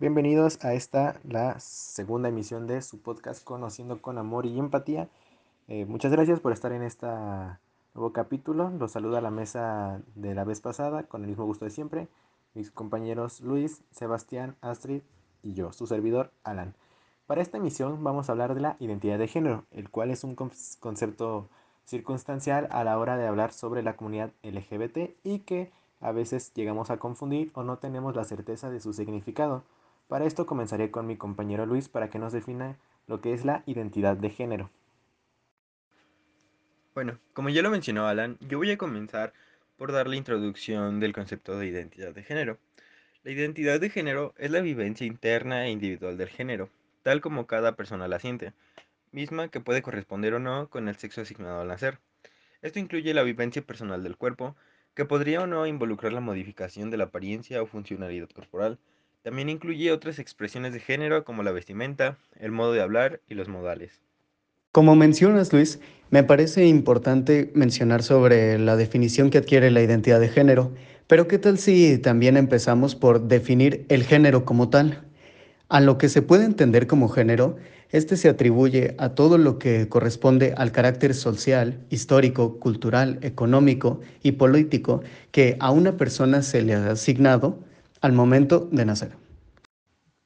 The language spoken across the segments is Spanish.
Bienvenidos a esta, la segunda emisión de su podcast Conociendo con Amor y Empatía. Eh, muchas gracias por estar en este nuevo capítulo. Los saludo a la mesa de la vez pasada con el mismo gusto de siempre. Mis compañeros Luis, Sebastián, Astrid y yo, su servidor Alan. Para esta emisión vamos a hablar de la identidad de género, el cual es un concepto circunstancial a la hora de hablar sobre la comunidad LGBT y que a veces llegamos a confundir o no tenemos la certeza de su significado. Para esto comenzaré con mi compañero Luis para que nos defina lo que es la identidad de género. Bueno, como ya lo mencionó Alan, yo voy a comenzar por dar la introducción del concepto de identidad de género. La identidad de género es la vivencia interna e individual del género, tal como cada persona la siente, misma que puede corresponder o no con el sexo asignado al nacer. Esto incluye la vivencia personal del cuerpo, que podría o no involucrar la modificación de la apariencia o funcionalidad corporal. También incluye otras expresiones de género como la vestimenta, el modo de hablar y los modales. Como mencionas, Luis, me parece importante mencionar sobre la definición que adquiere la identidad de género, pero ¿qué tal si también empezamos por definir el género como tal? A lo que se puede entender como género, este se atribuye a todo lo que corresponde al carácter social, histórico, cultural, económico y político que a una persona se le ha asignado al momento de nacer.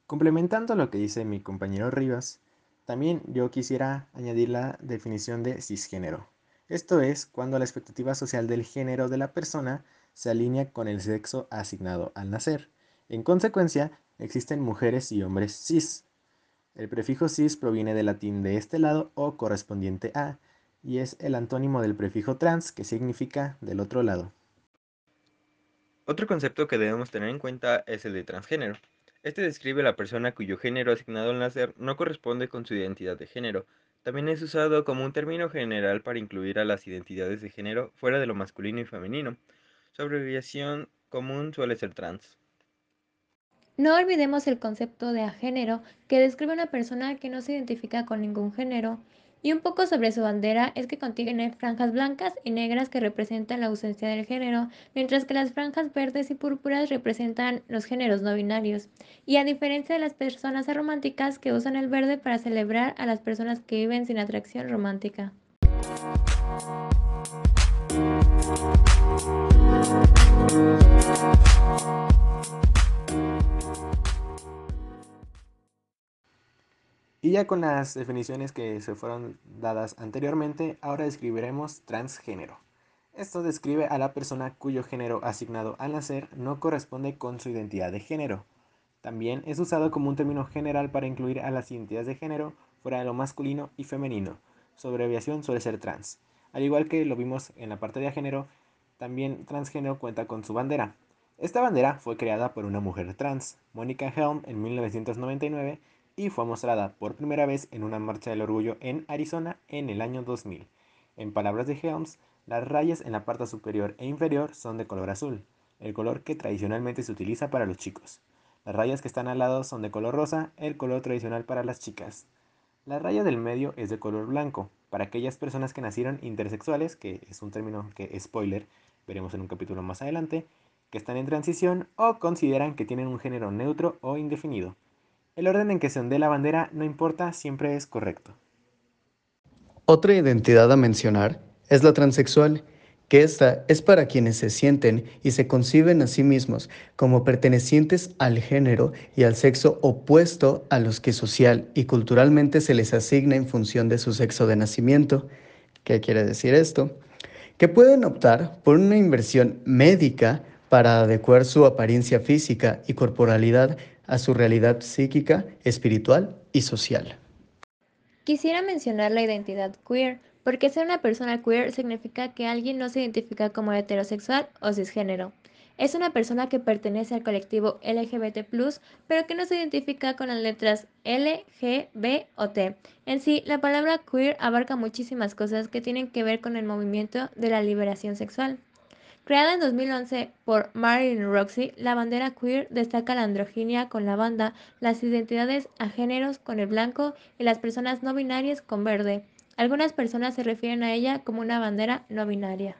Complementando lo que dice mi compañero Rivas, también yo quisiera añadir la definición de cisgénero. Esto es cuando la expectativa social del género de la persona se alinea con el sexo asignado al nacer. En consecuencia, existen mujeres y hombres cis, el prefijo cis proviene del latín de este lado o correspondiente a, y es el antónimo del prefijo trans, que significa del otro lado. Otro concepto que debemos tener en cuenta es el de transgénero. Este describe a la persona cuyo género asignado al nacer no corresponde con su identidad de género. También es usado como un término general para incluir a las identidades de género fuera de lo masculino y femenino. Su abreviación común suele ser trans. No olvidemos el concepto de agénero, que describe a una persona que no se identifica con ningún género. Y un poco sobre su bandera es que contiene franjas blancas y negras que representan la ausencia del género, mientras que las franjas verdes y púrpuras representan los géneros no binarios. Y a diferencia de las personas arománticas que usan el verde para celebrar a las personas que viven sin atracción romántica. Y ya con las definiciones que se fueron dadas anteriormente, ahora describiremos transgénero. Esto describe a la persona cuyo género asignado al nacer no corresponde con su identidad de género. También es usado como un término general para incluir a las identidades de género fuera de lo masculino y femenino. Su abreviación suele ser trans. Al igual que lo vimos en la parte de género, también transgénero cuenta con su bandera. Esta bandera fue creada por una mujer trans, Mónica Helm, en 1999 y fue mostrada por primera vez en una marcha del orgullo en Arizona en el año 2000. En palabras de Helms, las rayas en la parte superior e inferior son de color azul, el color que tradicionalmente se utiliza para los chicos. Las rayas que están al lado son de color rosa, el color tradicional para las chicas. La raya del medio es de color blanco, para aquellas personas que nacieron intersexuales, que es un término que, spoiler, veremos en un capítulo más adelante, que están en transición o consideran que tienen un género neutro o indefinido. El orden en que se onde la bandera no importa, siempre es correcto. Otra identidad a mencionar es la transexual, que esta es para quienes se sienten y se conciben a sí mismos como pertenecientes al género y al sexo opuesto a los que social y culturalmente se les asigna en función de su sexo de nacimiento. ¿Qué quiere decir esto? Que pueden optar por una inversión médica para adecuar su apariencia física y corporalidad a su realidad psíquica, espiritual y social. Quisiera mencionar la identidad queer, porque ser una persona queer significa que alguien no se identifica como heterosexual o cisgénero. Es una persona que pertenece al colectivo LGBT, pero que no se identifica con las letras L, G, B o T. En sí, la palabra queer abarca muchísimas cosas que tienen que ver con el movimiento de la liberación sexual. Creada en 2011 por Marilyn Roxy, la bandera queer destaca la androginia con la banda, las identidades a géneros con el blanco y las personas no binarias con verde. Algunas personas se refieren a ella como una bandera no binaria.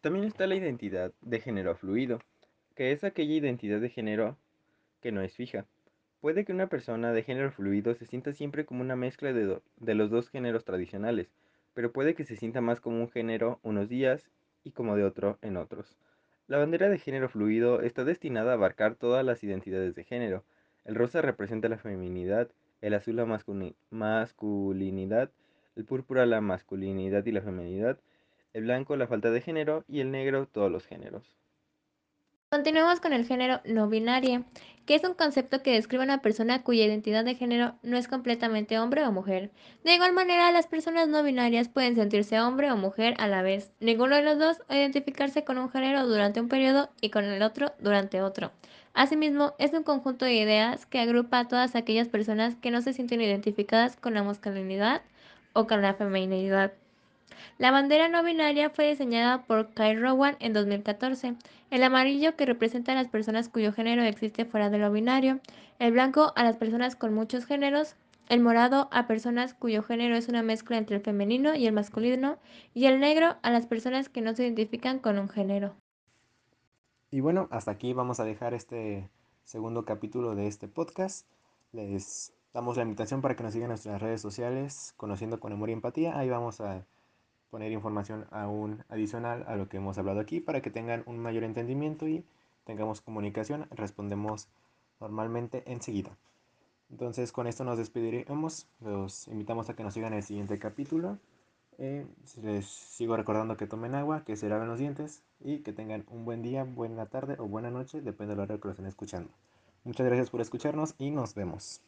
También está la identidad de género fluido, que es aquella identidad de género que no es fija. Puede que una persona de género fluido se sienta siempre como una mezcla de, de, los dos géneros tradicionales, pero puede que se sienta más como un género unos días y como de otro en otros. La bandera de género fluido está destinada a abarcar todas las identidades de género. El rosa representa la feminidad, el azul la masculinidad, el púrpura la masculinidad y la feminidad, el blanco la falta de género y el negro todos los géneros. Continuemos con el género no binario, que es un concepto que describe a una persona cuya identidad de género no es completamente hombre o mujer. De igual manera, las personas no binarias pueden sentirse hombre o mujer a la vez, ninguno de los dos, identificarse con un género durante un periodo y con el otro durante otro. Asimismo, es un conjunto de ideas que agrupa a todas aquellas personas que no se sienten identificadas con la masculinidad o con la feminidad. La bandera no binaria fue diseñada por Kyle Rowan en 2014. El amarillo que representa a las personas cuyo género existe fuera de lo binario. El blanco a las personas con muchos géneros. El morado a personas cuyo género es una mezcla entre el femenino y el masculino. Y el negro a las personas que no se identifican con un género. Y bueno, hasta aquí vamos a dejar este segundo capítulo de este podcast. Les damos la invitación para que nos sigan en nuestras redes sociales, conociendo con amor y empatía. Ahí vamos a poner información aún adicional a lo que hemos hablado aquí para que tengan un mayor entendimiento y tengamos comunicación. Respondemos normalmente enseguida. Entonces con esto nos despediremos. Los invitamos a que nos sigan en el siguiente capítulo. Eh, les sigo recordando que tomen agua, que se laven los dientes y que tengan un buen día, buena tarde o buena noche, depende de la hora que lo estén escuchando. Muchas gracias por escucharnos y nos vemos.